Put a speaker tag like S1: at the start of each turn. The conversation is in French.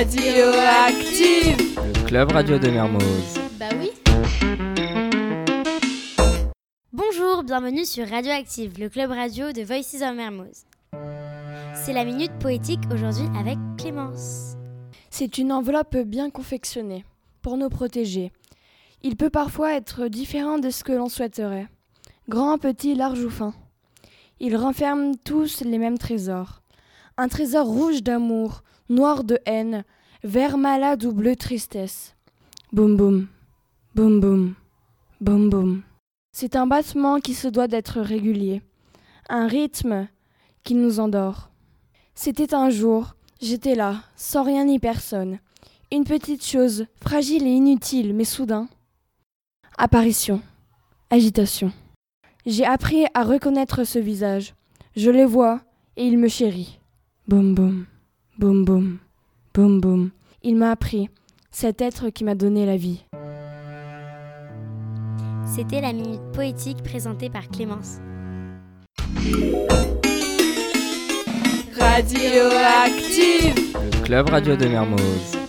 S1: Radioactive
S2: Le club radio de Mermoz.
S3: Bah oui. Bonjour, bienvenue sur Radioactive, le club radio de Voices of Mermoz. C'est la minute poétique aujourd'hui avec Clémence.
S4: C'est une enveloppe bien confectionnée pour nous protéger. Il peut parfois être différent de ce que l'on souhaiterait. Grand, petit, large ou fin. Ils renferment tous les mêmes trésors. Un trésor rouge d'amour, noir de haine, vert malade ou bleu tristesse. Boum boum, boum boum, boum boum. C'est un battement qui se doit d'être régulier, un rythme qui nous endort. C'était un jour, j'étais là, sans rien ni personne. Une petite chose, fragile et inutile, mais soudain. Apparition, agitation. J'ai appris à reconnaître ce visage. Je le vois et il me chérit. Boum boum, boum boum, boum boum. Il m'a appris, cet être qui m'a donné la vie.
S3: C'était la minute poétique présentée par Clémence.
S1: Radioactive
S2: Le club radio de Mermoz.